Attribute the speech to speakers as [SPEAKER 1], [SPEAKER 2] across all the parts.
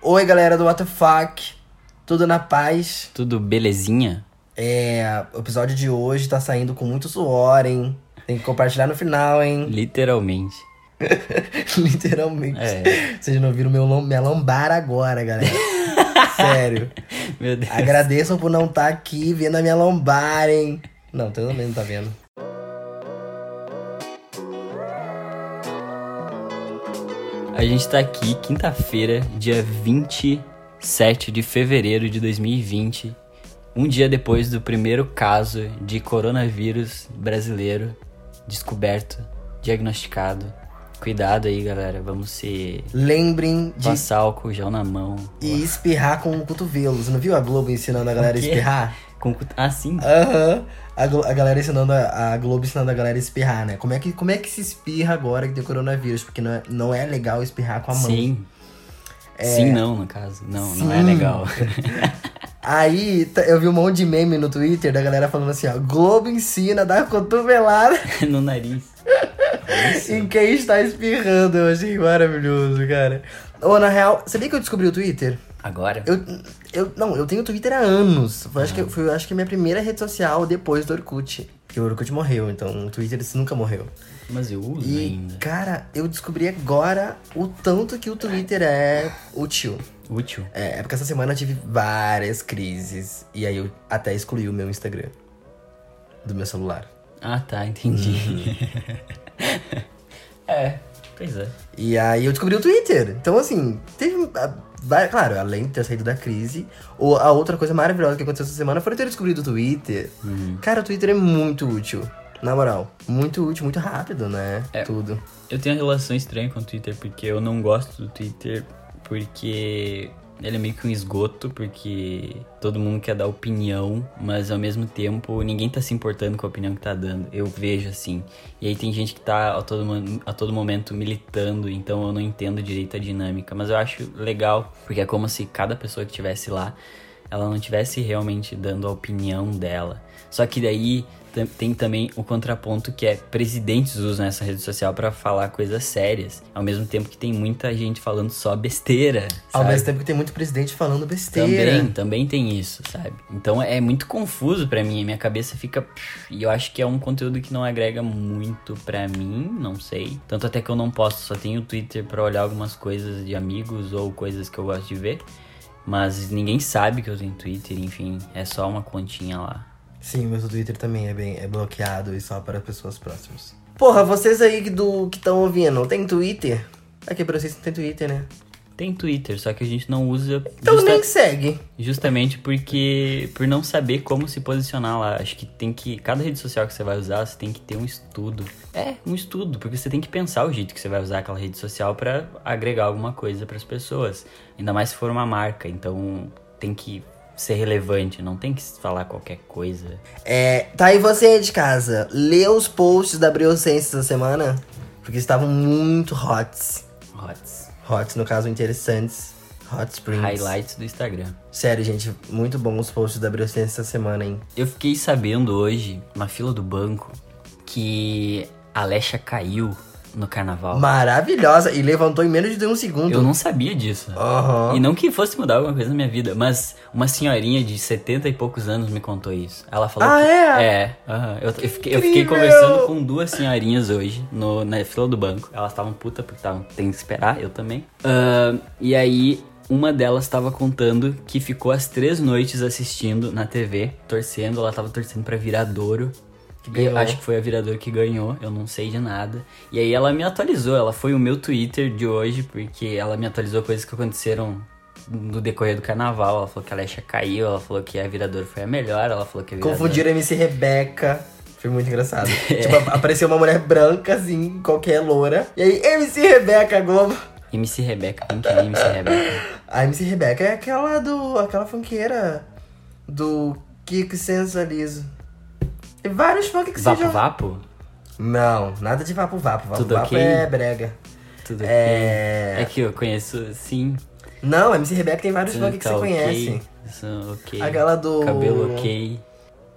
[SPEAKER 1] Oi, galera do WTF, tudo na paz?
[SPEAKER 2] Tudo belezinha?
[SPEAKER 1] É, o episódio de hoje tá saindo com muito suor, hein? Tem que compartilhar no final, hein?
[SPEAKER 2] Literalmente.
[SPEAKER 1] Literalmente.
[SPEAKER 2] É.
[SPEAKER 1] Vocês não viram meu, minha lombar agora, galera. Sério.
[SPEAKER 2] Meu Deus.
[SPEAKER 1] Agradeçam por não estar aqui vendo a minha lombar, hein? Não, todo mundo tá vendo.
[SPEAKER 2] A gente tá aqui quinta-feira, dia 27 de fevereiro de 2020. Um dia depois do primeiro caso de coronavírus brasileiro descoberto, diagnosticado. Cuidado aí, galera. Vamos se
[SPEAKER 1] Lembrem de
[SPEAKER 2] passar álcool gel na mão.
[SPEAKER 1] e espirrar com o cotovelo. Você não viu a Globo ensinando a galera a espirrar?
[SPEAKER 2] Com... cut- Ah, sim.
[SPEAKER 1] Aham. A, Glo- a galera ensinando a, a Globo ensinando a galera a espirrar, né? Como é, que, como é que se espirra agora que tem coronavírus? Porque não é, não é legal espirrar com a mão.
[SPEAKER 2] Sim. Sim, não, no caso. Não, não é
[SPEAKER 1] Sim.
[SPEAKER 2] legal.
[SPEAKER 1] Aí eu vi um monte de meme no Twitter da galera falando assim, ó, Globo ensina a dar cotovelada
[SPEAKER 2] no nariz.
[SPEAKER 1] Em quem está espirrando. Eu achei maravilhoso, cara. Ô, na real, sabia que eu descobri o Twitter?
[SPEAKER 2] Agora?
[SPEAKER 1] Eu, eu, não, eu tenho Twitter há anos. Foi,
[SPEAKER 2] Ah.
[SPEAKER 1] acho, que, foi acho que minha primeira rede social depois do Orkut. Porque o Orkut morreu, então o Twitter nunca morreu.
[SPEAKER 2] Mas eu uso
[SPEAKER 1] E,
[SPEAKER 2] ainda.
[SPEAKER 1] cara, eu descobri agora o tanto que o Twitter é útil.
[SPEAKER 2] Útil.
[SPEAKER 1] É, é porque essa semana eu tive várias crises. E aí eu até excluí o meu Instagram do meu celular.
[SPEAKER 2] Ah, tá, entendi.
[SPEAKER 1] Uhum.
[SPEAKER 2] é, pois é.
[SPEAKER 1] E aí eu descobri o Twitter. Então, assim, teve. ah, Claro, além de ter saído da crise, o- a outra coisa maravilhosa que aconteceu essa semana foi eu ter descobrido o Twitter. Cara, o Twitter é muito útil. Na moral, muito útil, muito rápido, né?
[SPEAKER 2] É.
[SPEAKER 1] Tudo.
[SPEAKER 2] Eu tenho uma relação estranha com o Twitter, porque eu não gosto do Twitter, porque ele é meio que um esgoto, porque todo mundo quer dar opinião, mas ao mesmo tempo ninguém tá se importando com a opinião que tá dando. Eu vejo assim. E aí tem gente que tá a todo, a todo momento militando, então eu não entendo direito a dinâmica. Mas eu acho legal, porque é como se cada pessoa que estivesse lá, ela não estivesse realmente dando a opinião dela. Só que daí tem também o contraponto que é presidentes usam essa rede social pra falar coisas sérias, ao mesmo tempo que tem muita gente falando só besteira.
[SPEAKER 1] Ao
[SPEAKER 2] sabe?
[SPEAKER 1] mesmo tempo que tem muito presidente falando besteira.
[SPEAKER 2] Também, também tem isso, sabe? Então é muito confuso pra mim, a minha cabeça fica. E eu acho que é um conteúdo que não agrega muito pra mim, não sei. Tanto até que eu não posso, só tenho o Twitter pra olhar algumas coisas de amigos ou coisas que eu gosto de ver. Mas ninguém sabe que eu tenho Twitter, enfim, é só uma continha lá.
[SPEAKER 1] Sim, mas o Twitter também é bem é bloqueado e só para pessoas próximas. Porra, vocês aí que do que estão ouvindo, tem Twitter? Aqui pra vocês não tem Twitter, né?
[SPEAKER 2] Tem Twitter, só que a gente não usa
[SPEAKER 1] Então
[SPEAKER 2] justa-
[SPEAKER 1] nem segue.
[SPEAKER 2] justamente porque por não saber como se posicionar lá. Acho que tem que cada rede social que você vai usar, você tem que ter um estudo. É, um estudo, porque você tem que pensar o jeito que você vai usar aquela rede social pra agregar alguma coisa pras pessoas. Ainda mais se for uma marca, então tem que ser relevante, não tem que falar qualquer coisa.
[SPEAKER 1] É, tá aí você de casa. Lê os posts da Briosense essa semana, porque estavam muito hots.
[SPEAKER 2] Hots.
[SPEAKER 1] Hots, no caso, interessantes. Hot Springs.
[SPEAKER 2] Highlights do Instagram.
[SPEAKER 1] Sério, gente, muito bom os posts da Briosense essa semana, hein?
[SPEAKER 2] Eu fiquei sabendo hoje, na fila do banco, que a Alexa caiu no carnaval.
[SPEAKER 1] Maravilhosa. E levantou em menos de um segundo.
[SPEAKER 2] Eu não sabia disso.
[SPEAKER 1] Aham.
[SPEAKER 2] E não que fosse mudar alguma coisa na minha vida, mas uma senhorinha de 70 e poucos anos me contou isso. Ela falou
[SPEAKER 1] Ah,
[SPEAKER 2] que.
[SPEAKER 1] é?
[SPEAKER 2] É, aham. eu, eu fiquei, eu fiquei conversando com duas senhorinhas hoje no, na fila do banco. Elas estavam puta porque estavam tem que esperar, eu também. Ah, e aí, uma delas estava contando que ficou as três noites assistindo na TV, torcendo. Ela tava torcendo pra Viradouro.
[SPEAKER 1] Que ganhou.
[SPEAKER 2] Eu acho que foi a Viradouro que ganhou, eu não sei de nada. E aí ela me atualizou, ela foi o meu Twitter de hoje, porque ela me atualizou coisas que aconteceram no decorrer do carnaval. Ela falou que a Alexa caiu, ela falou que a Viradouro foi a melhor, ela falou que a Viradouro...
[SPEAKER 1] Confundiram MC Rebeca. Foi muito engraçado. tipo, apareceu uma mulher branca, assim, qualquer loura. E aí, MC Rebeca Globo.
[SPEAKER 2] MC Rebeca, quem que é MC Rebeca?
[SPEAKER 1] A MC Rebeca é aquela do. aquela funkeira do Kiko Sensualizo. Tem vários funk que
[SPEAKER 2] Vapo
[SPEAKER 1] sejam.
[SPEAKER 2] Vapo?
[SPEAKER 1] Não, nada de vapo vapo. Vapo
[SPEAKER 2] Tudo
[SPEAKER 1] vapo
[SPEAKER 2] ok?
[SPEAKER 1] é brega.
[SPEAKER 2] Tudo
[SPEAKER 1] É.
[SPEAKER 2] ok? É que eu conheço, sim.
[SPEAKER 1] Não, a MC Rebeca tem vários funk que
[SPEAKER 2] tá
[SPEAKER 1] você
[SPEAKER 2] ok,
[SPEAKER 1] conhece.
[SPEAKER 2] isso, ok.
[SPEAKER 1] Aquela do-
[SPEAKER 2] Cabelo ok.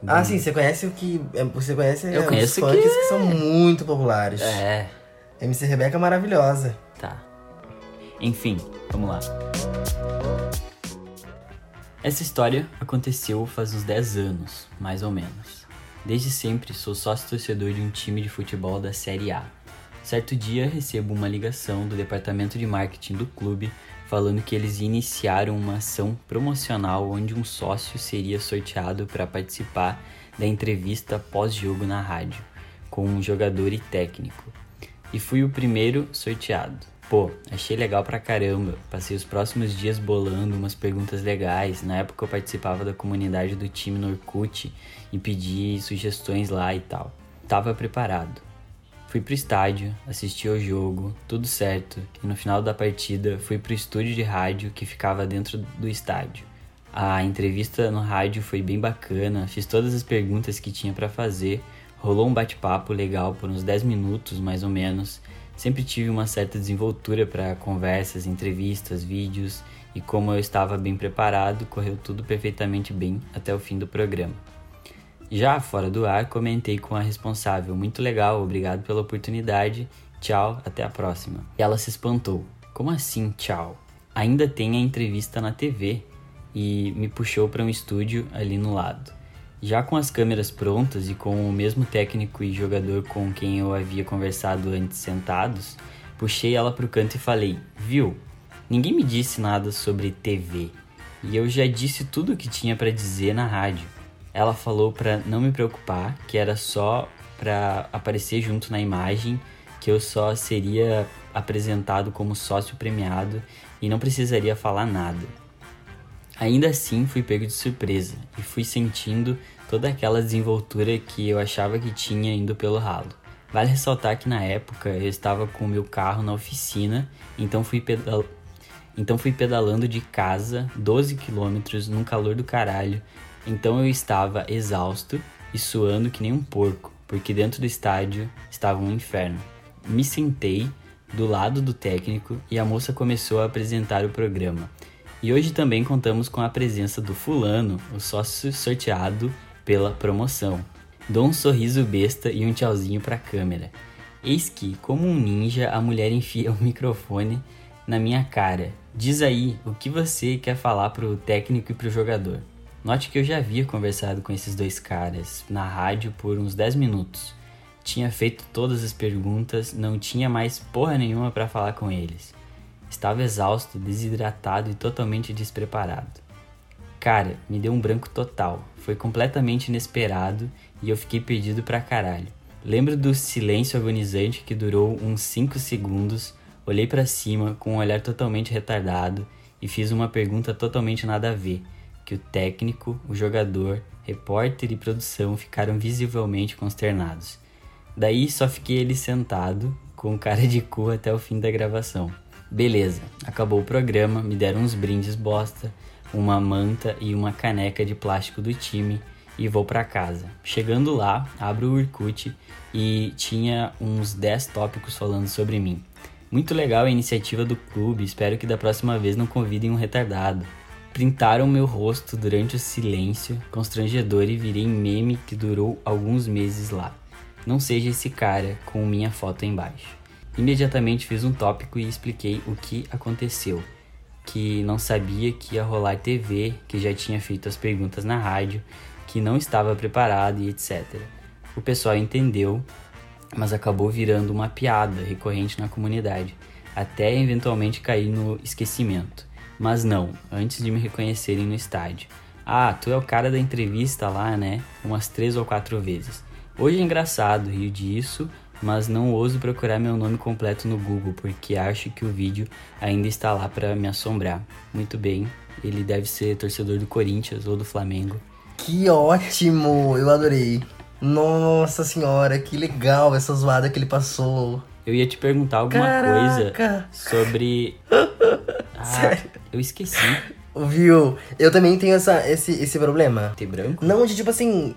[SPEAKER 1] Ah, sim, você conhece o que. é, Você conhece
[SPEAKER 2] Eu
[SPEAKER 1] é,
[SPEAKER 2] conheço
[SPEAKER 1] os
[SPEAKER 2] que-
[SPEAKER 1] funks que... são muito populares.
[SPEAKER 2] É,
[SPEAKER 1] MC Rebeca é maravilhosa.
[SPEAKER 2] tá. Enfim, vamos lá. Essa história aconteceu faz uns 10 anos, mais ou menos. Desde sempre sou sócio torcedor de um time de futebol da Série A. Certo dia recebo uma ligação do departamento de marketing do clube falando que eles iniciaram uma ação promocional onde um sócio seria sorteado para participar da entrevista pós-jogo na rádio com um jogador e técnico. E fui o primeiro sorteado. Pô, achei legal pra caramba. Passei os próximos dias bolando umas perguntas legais. Na época eu participava da comunidade do time no e pedi sugestões lá e tal. Tava preparado. Fui pro estádio, assisti ao jogo, tudo certo, e no final da partida fui pro estúdio de rádio que ficava dentro do estádio. A entrevista no rádio foi bem bacana, fiz todas as perguntas que tinha para fazer, rolou um bate-papo legal por uns 10 minutos mais ou menos Sempre tive uma certa desenvoltura para conversas, entrevistas, vídeos e como eu estava bem preparado, correu tudo perfeitamente bem até o fim do programa. Já fora do ar, comentei com a responsável: Muito legal, obrigado pela oportunidade, tchau, até a próxima. E ela se espantou: Como assim, tchau? Ainda tem a entrevista na TV e me puxou para um estúdio ali no lado. Já com as câmeras prontas e com o mesmo técnico e jogador com quem eu havia conversado antes sentados, puxei ela para o canto e falei: Viu, ninguém me disse nada sobre TV e eu já disse tudo o que tinha para dizer na rádio. Ela falou para não me preocupar, que era só para aparecer junto na imagem, que eu só seria apresentado como sócio premiado e não precisaria falar nada. Ainda assim, fui pego de surpresa e fui sentindo toda aquela desenvoltura que eu achava que tinha indo pelo ralo. Vale ressaltar que na época eu estava com meu carro na oficina, então fui, pedal... então fui pedalando de casa 12 quilômetros num calor do caralho, então eu estava exausto e suando que nem um porco, porque dentro do estádio estava um inferno. Me sentei do lado do técnico e a moça começou a apresentar o programa. E hoje também contamos com a presença do Fulano, o sócio sorteado pela promoção. Dou um sorriso besta e um tchauzinho para a câmera. Eis que, como um ninja, a mulher enfia o microfone na minha cara. Diz aí o que você quer falar pro técnico e pro jogador. Note que eu já havia conversado com esses dois caras na rádio por uns 10 minutos. Tinha feito todas as perguntas, não tinha mais porra nenhuma para falar com eles. Estava exausto, desidratado e totalmente despreparado. Cara, me deu um branco total. Foi completamente inesperado e eu fiquei perdido pra caralho. Lembro do silêncio agonizante que durou uns 5 segundos. Olhei para cima com um olhar totalmente retardado e fiz uma pergunta totalmente nada a ver, que o técnico, o jogador, repórter e produção ficaram visivelmente consternados. Daí só fiquei ali sentado, com cara de cu até o fim da gravação. Beleza, acabou o programa, me deram uns brindes bosta, uma manta e uma caneca de plástico do time e vou para casa. Chegando lá, abro o Urkut e tinha uns 10 tópicos falando sobre mim. Muito legal a iniciativa do clube, espero que da próxima vez não convidem um retardado. Printaram meu rosto durante o silêncio constrangedor e virei meme que durou alguns meses lá. Não seja esse cara com minha foto embaixo. Imediatamente fiz um tópico e expliquei o que aconteceu. Que não sabia que ia rolar TV, que já tinha feito as perguntas na rádio, que não estava preparado e etc. O pessoal entendeu, mas acabou virando uma piada recorrente na comunidade, até eventualmente cair no esquecimento. Mas não, antes de me reconhecerem no estádio. Ah, tu é o cara da entrevista lá, né? Umas três ou quatro vezes. Hoje é engraçado, rio disso, mas não ouso procurar meu nome completo no Google porque acho que o vídeo ainda está lá para me assombrar. Muito bem, ele deve ser torcedor do Corinthians ou do Flamengo.
[SPEAKER 1] Que ótimo! Eu adorei. Nossa senhora, que legal essa zoada que ele passou.
[SPEAKER 2] Eu ia te perguntar alguma Caraca. coisa sobre.
[SPEAKER 1] Ah, Sério?
[SPEAKER 2] Eu esqueci.
[SPEAKER 1] Viu? Eu também tenho essa, esse, esse problema.
[SPEAKER 2] Tem branco?
[SPEAKER 1] Não, de tipo assim,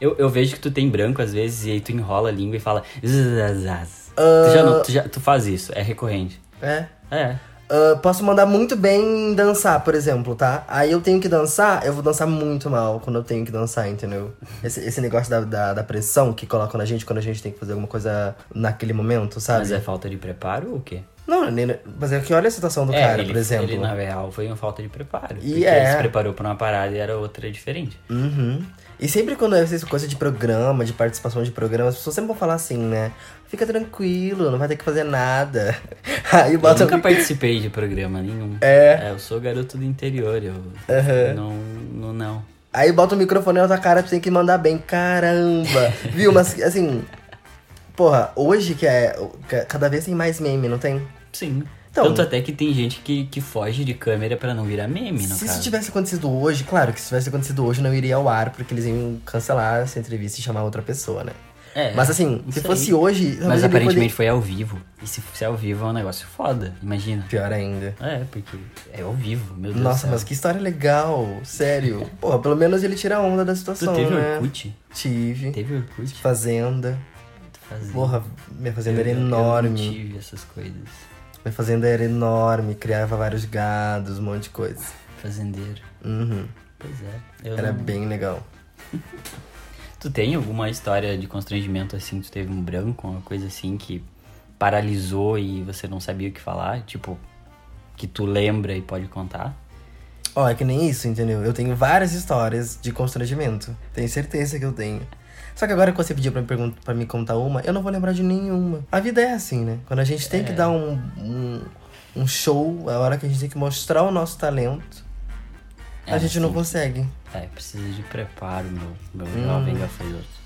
[SPEAKER 2] eu, eu vejo que tu tem branco às vezes e aí tu enrola a língua e fala. Uh... Tu, já, não, tu, já, tu faz isso, é recorrente.
[SPEAKER 1] É?
[SPEAKER 2] É.
[SPEAKER 1] Uh, posso mandar muito bem dançar, por exemplo, tá? Aí eu tenho que dançar, eu vou dançar muito mal quando eu tenho que dançar, entendeu? Esse, esse negócio da, da, da, pressão que colocam na gente quando a gente tem que fazer alguma coisa naquele momento, sabe?
[SPEAKER 2] Mas é falta de preparo ou o quê?
[SPEAKER 1] Não, mas é que olha a situação do
[SPEAKER 2] é,
[SPEAKER 1] cara,
[SPEAKER 2] ele,
[SPEAKER 1] por exemplo.
[SPEAKER 2] ele na real foi uma falta de preparo.
[SPEAKER 1] E
[SPEAKER 2] porque
[SPEAKER 1] é.
[SPEAKER 2] ele se preparou pra uma parada e era outra diferente.
[SPEAKER 1] Uhum. E sempre quando é essa coisa de programa, de participação de programa, as pessoas sempre vão falar assim, né? Fica tranquilo, não vai ter que fazer nada. Aí
[SPEAKER 2] Eu
[SPEAKER 1] bota.
[SPEAKER 2] nunca participei de programa nenhum.
[SPEAKER 1] É.
[SPEAKER 2] eu sou garoto do interior, eu
[SPEAKER 1] Aham.
[SPEAKER 2] não, não, não.
[SPEAKER 1] Aí bota o microfone na tua cara, tu tem que mandar bem. Caramba! Viu? Mas assim. Porra, hoje que é. ca- Cada vez tem mais meme, não tem?
[SPEAKER 2] Sim.
[SPEAKER 1] Então-
[SPEAKER 2] Tanto até que tem gente que, que foge de câmera pra não virar meme, no
[SPEAKER 1] Se
[SPEAKER 2] caso.
[SPEAKER 1] isso tivesse acontecido hoje, claro que se tivesse acontecido hoje não iria ao ar, porque eles iam cancelar essa entrevista e chamar outra pessoa, né?
[SPEAKER 2] É,
[SPEAKER 1] Mas assim, se fosse
[SPEAKER 2] aí.
[SPEAKER 1] hoje.
[SPEAKER 2] Mas aparentemente foi ao vivo. E se fosse ao vivo é um negócio foda, imagina.
[SPEAKER 1] Pior ainda.
[SPEAKER 2] É, porque é ao vivo, meu Deus
[SPEAKER 1] Nossa, mas que história legal, sério. Porra, pelo menos ele tira a onda da
[SPEAKER 2] Tu
[SPEAKER 1] situação,
[SPEAKER 2] teve
[SPEAKER 1] né?
[SPEAKER 2] Orkut?
[SPEAKER 1] Tive.
[SPEAKER 2] Teve Orkut?
[SPEAKER 1] Fazenda.
[SPEAKER 2] Fazia.
[SPEAKER 1] Porra, minha fazenda
[SPEAKER 2] Eu-
[SPEAKER 1] era
[SPEAKER 2] eu- Eu não
[SPEAKER 1] enorme.
[SPEAKER 2] tive essas coisas.
[SPEAKER 1] Minha fazenda era enorme, criava vários gados, um monte de coisa.
[SPEAKER 2] Fazendeiro.
[SPEAKER 1] Uhum.
[SPEAKER 2] Pois é.
[SPEAKER 1] Era
[SPEAKER 2] não-
[SPEAKER 1] bem legal.
[SPEAKER 2] Tu tem alguma história de constrangimento assim? Tu teve um branco, uma coisa assim que paralisou e você não sabia o que falar? Tipo, que tu lembra e pode contar?
[SPEAKER 1] Ó, é que nem isso, entendeu? Eu tenho várias histórias de constrangimento. Tenho certeza que eu tenho. Só que agora que você pediu pra me, pra me contar uma, eu não vou lembrar de nenhuma. A vida é assim, né? Quando a gente tem que
[SPEAKER 2] É.
[SPEAKER 1] dar um, um, um show, a hora que a gente tem que mostrar o nosso talento, a
[SPEAKER 2] É,
[SPEAKER 1] gente não
[SPEAKER 2] sim.
[SPEAKER 1] consegue.
[SPEAKER 2] É, precisa de preparo, meu, meu
[SPEAKER 1] Hum.
[SPEAKER 2] jovem gafanhoto.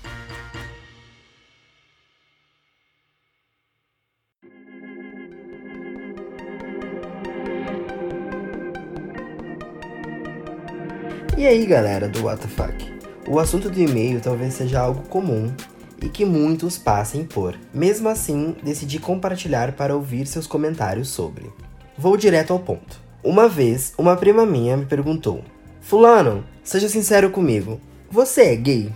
[SPEAKER 1] E aí, galera do WTF? O assunto do e-mail talvez seja algo comum e que muitos passem por. Mesmo assim, decidi compartilhar para ouvir seus comentários sobre. Vou direto ao ponto. Uma vez, uma prima minha me perguntou: Fulano, seja sincero comigo, você é gay?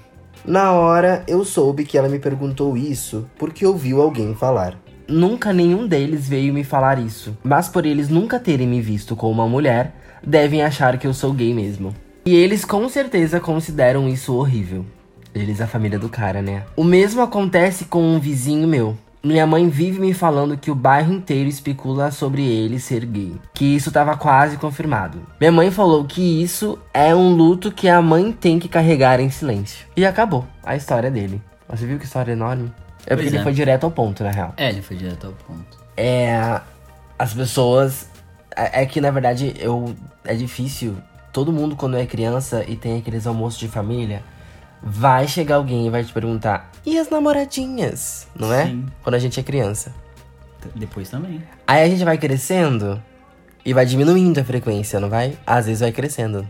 [SPEAKER 1] Na hora, eu soube que ela me perguntou isso porque ouviu alguém falar. Nunca nenhum deles veio me falar isso, mas por eles nunca terem me visto com uma mulher, devem achar que eu sou gay mesmo. E eles com certeza consideram isso horrível. Eles, a família do cara, né? O mesmo acontece com um vizinho meu. Minha mãe vive me falando que o bairro inteiro especula sobre ele ser gay. Que isso tava quase confirmado. Minha mãe falou que isso é um luto que a mãe tem que carregar em silêncio. E acabou a história dele. Você viu que história enorme? É porque
[SPEAKER 2] Pois
[SPEAKER 1] ele
[SPEAKER 2] é.
[SPEAKER 1] foi direto ao ponto, na real.
[SPEAKER 2] É, ele foi direto ao ponto.
[SPEAKER 1] É. As pessoas. É, é que na verdade eu. É difícil. Todo mundo, quando é criança e tem aqueles almoços de família, vai chegar alguém e vai te perguntar: e as namoradinhas? Não é?
[SPEAKER 2] Sim.
[SPEAKER 1] Quando a gente é criança.
[SPEAKER 2] Depois também.
[SPEAKER 1] Aí a gente vai crescendo e vai diminuindo a frequência, não vai? Às vezes vai crescendo.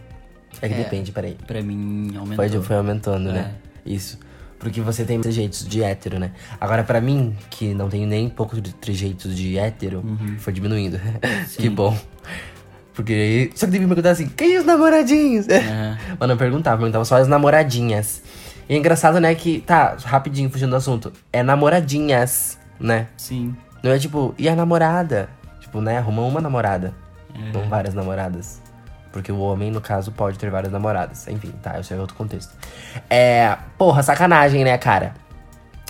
[SPEAKER 1] É que
[SPEAKER 2] É.
[SPEAKER 1] depende, peraí.
[SPEAKER 2] Pra mim, aumentou.
[SPEAKER 1] Foi, foi aumentando, né?
[SPEAKER 2] É.
[SPEAKER 1] Isso. Porque você tem trejeitos de hétero, né? Agora, pra mim, que não tenho nem poucos de trejeitos de hétero,
[SPEAKER 2] Uhum.
[SPEAKER 1] foi diminuindo. que bom. Porque aí. Só que teve que perguntar assim: quem os namoradinhos?
[SPEAKER 2] Aham.
[SPEAKER 1] Mas não perguntava, perguntava só as namoradinhas. E é engraçado, né, que. Tá, rapidinho, fugindo do assunto. É namoradinhas, né?
[SPEAKER 2] Sim.
[SPEAKER 1] Não é tipo, e a namorada? Tipo, né? Arruma uma namorada.
[SPEAKER 2] É.
[SPEAKER 1] Não várias namoradas. Porque o homem, no caso, pode ter várias namoradas. Enfim, tá, isso é outro contexto. É. Porra, sacanagem, né, cara?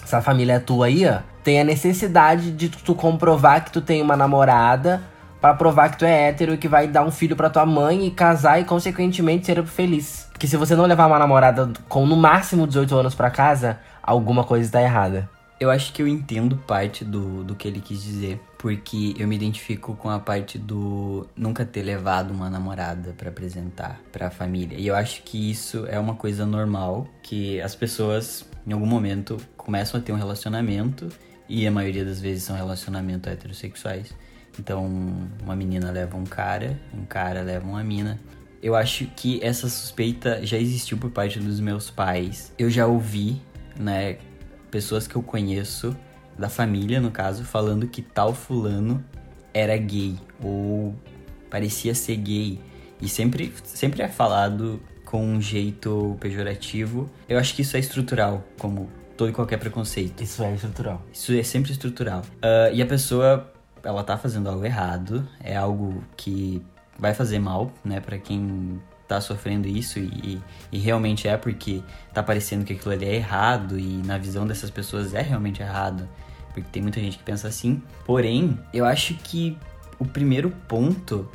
[SPEAKER 1] Essa família tua aí, ó, tem a necessidade de tu comprovar que tu tem uma namorada pra provar que tu é hétero e que vai dar um filho pra tua mãe e casar e, consequentemente, ser feliz. Porque se você não levar uma namorada com no máximo 18 anos pra casa, alguma coisa tá errada.
[SPEAKER 2] Eu acho que eu entendo parte do, do que ele quis dizer, porque eu me identifico com a parte do nunca ter levado uma namorada pra apresentar pra família. E eu acho que isso é uma coisa normal, que as pessoas em algum momento começam a ter um relacionamento e a maioria das vezes são relacionamentos heterossexuais. Então, uma menina leva um cara, um cara leva uma mina. Eu acho que essa suspeita já existiu por parte dos meus pais. Eu já ouvi, né, pessoas que eu conheço, da família no caso, falando que tal fulano era gay ou parecia ser gay. E sempre, sempre é falado com um jeito pejorativo. Eu acho que isso é estrutural, como todo e qualquer preconceito.
[SPEAKER 1] Isso é estrutural.
[SPEAKER 2] Isso é sempre estrutural. Ah, e a pessoa, ela tá fazendo algo errado, é algo que vai fazer mal, né, Pra quem tá sofrendo isso e, e realmente é porque tá parecendo que aquilo ali é errado e na visão dessas pessoas é realmente errado. porque tem muita gente que pensa assim. Porém, eu acho que o primeiro ponto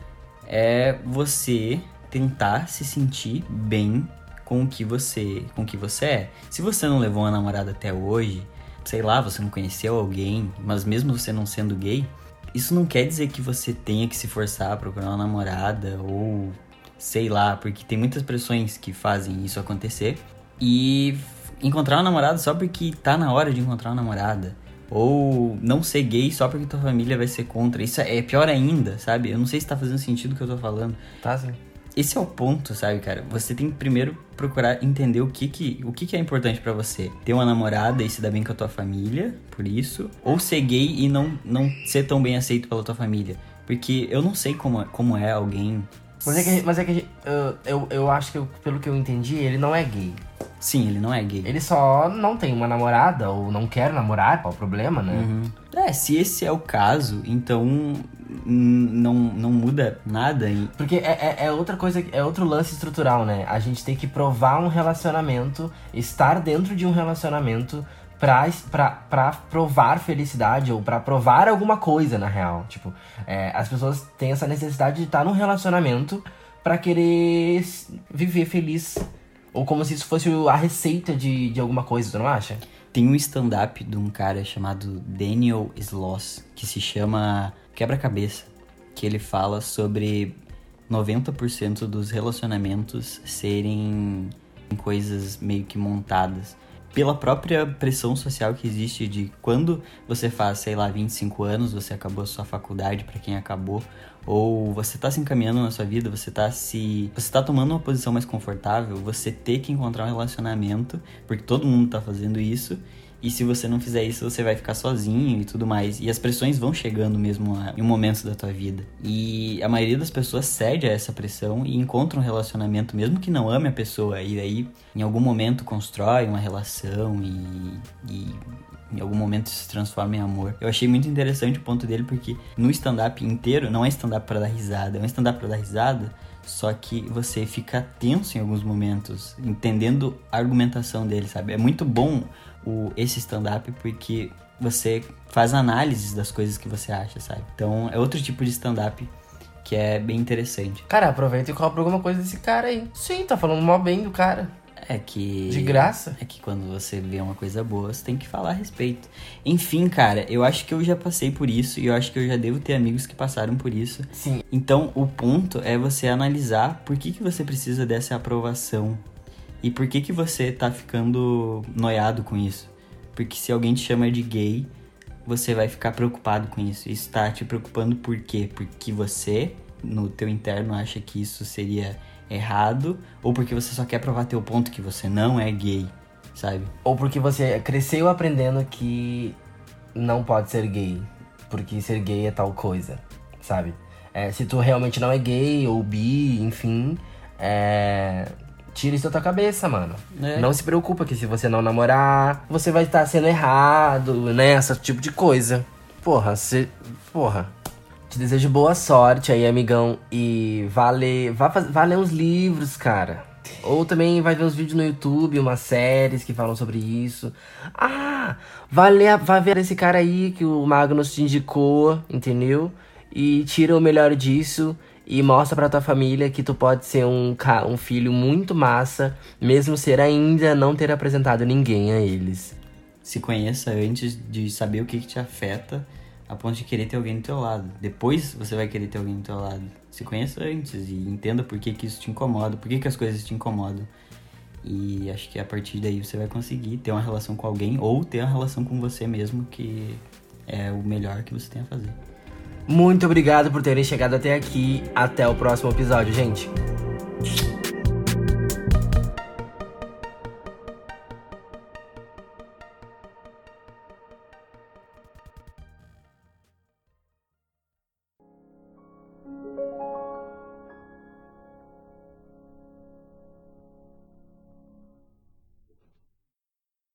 [SPEAKER 2] é você tentar se sentir bem com o que você, com o que você é. Se você não levou uma namorada até hoje, sei lá, você não conheceu alguém, mas mesmo você não sendo gay, isso não quer dizer que você tenha que se forçar a procurar uma namorada ou sei lá, porque tem muitas pressões que fazem isso acontecer. E encontrar uma namorada só porque tá na hora de encontrar uma namorada. Ou não ser gay só porque tua família vai ser contra. Isso é pior ainda, sabe? Eu não sei se tá fazendo sentido o que eu tô falando.
[SPEAKER 1] Tá sim.
[SPEAKER 2] Esse é o ponto, sabe, cara? Você tem que primeiro procurar entender o que que, o que, que é importante para você. Ter uma namorada e se dar bem com a tua família, por isso. Ou ser gay e não, não ser tão bem aceito pela tua família. Porque eu não sei como, como é alguém
[SPEAKER 1] mas é que, mas é que eu, eu, eu acho que, pelo que eu entendi, ele não é gay.
[SPEAKER 2] Sim, ele não é gay.
[SPEAKER 1] Ele só não tem uma namorada ou não quer namorar, qual o problema, né?
[SPEAKER 2] Uhum. É, se esse é o caso, então não, não muda nada.
[SPEAKER 1] Porque é, é, é, outra coisa, é outro lance estrutural, né? A gente tem que provar um relacionamento, estar dentro de um relacionamento pra, pra, pra provar felicidade ou pra provar alguma coisa, na real. Tipo, é, as pessoas têm essa necessidade de estar num relacionamento para querer viver feliz. Ou como se isso fosse a receita de, de alguma coisa, tu não acha?
[SPEAKER 2] Tem um stand-up de um cara chamado Daniel Sloss, que se chama Quebra-Cabeça, que ele fala sobre 90% dos relacionamentos serem coisas meio que montadas. Pela própria pressão social que existe de quando você faz, sei lá, 25 anos, você acabou a sua faculdade para quem acabou, ou você tá se encaminhando na sua vida, você tá se você tá tomando uma posição mais confortável, você ter que encontrar um relacionamento, porque todo mundo tá fazendo isso e se você não fizer isso, você vai ficar sozinho e tudo mais. E as pressões vão chegando mesmo em um momento da tua vida. E a maioria das pessoas cede a essa pressão e encontra um relacionamento, mesmo que não ame a pessoa. E aí, em algum momento, constrói uma relação e, e em algum momento se transforma em amor. Eu achei muito interessante o ponto dele porque no stand-up inteiro não é stand-up para dar risada, é um stand-up para dar risada, só que você fica tenso em alguns momentos, entendendo a argumentação dele, sabe? É muito bom o, esse stand-up porque você faz análises das coisas que você acha, sabe? Então é outro tipo de stand-up que é bem interessante.
[SPEAKER 1] Cara, aproveita e compra alguma coisa desse cara aí. Sim, tá falando mó bem do cara.
[SPEAKER 2] É que.
[SPEAKER 1] De graça?
[SPEAKER 2] É que quando você vê uma coisa boa, você tem que falar a respeito. Enfim, cara, eu acho que eu já passei por isso e eu acho que eu já devo ter amigos que passaram por isso.
[SPEAKER 1] Sim.
[SPEAKER 2] Então, o ponto é você analisar por que, que você precisa dessa aprovação e por que, que você tá ficando noiado com isso? Porque se alguém te chama de gay, você vai ficar preocupado com isso. Isso tá te preocupando por quê? Porque você, no teu interno, acha que isso seria errado, ou porque você só quer provar teu ponto que você não é gay, sabe?
[SPEAKER 1] Ou porque você cresceu aprendendo que não pode ser gay, porque ser gay é tal coisa, sabe? É, se tu realmente não é gay ou bi, enfim, é, Tira isso da tua cabeça, mano. É. Não se preocupa que se você não namorar, você vai estar sendo errado, né? Esse tipo de coisa. Porra, você. Porra. Te desejo boa sorte aí, amigão. E vale, vá, vá ler uns livros, cara. Ou também vai ver uns vídeos no YouTube, umas séries que falam sobre isso. Ah, vai, ler, vai ver esse cara aí que o Magnus te indicou, entendeu? E tira o melhor disso e mostra pra tua família que tu pode ser um, um filho muito massa, mesmo ser ainda não ter apresentado ninguém a eles.
[SPEAKER 2] Se conheça antes de saber o que, que te afeta, a ponto de querer ter alguém do teu lado. Depois você vai querer ter alguém do teu lado. Se conheça antes e entenda por que, que isso te incomoda, por que, que as coisas te incomodam. E acho que a partir daí você vai conseguir ter uma relação com alguém ou ter uma relação com você mesmo, que é o melhor que você tem a fazer.
[SPEAKER 1] Muito obrigado por terem chegado até aqui. Até o próximo episódio, gente.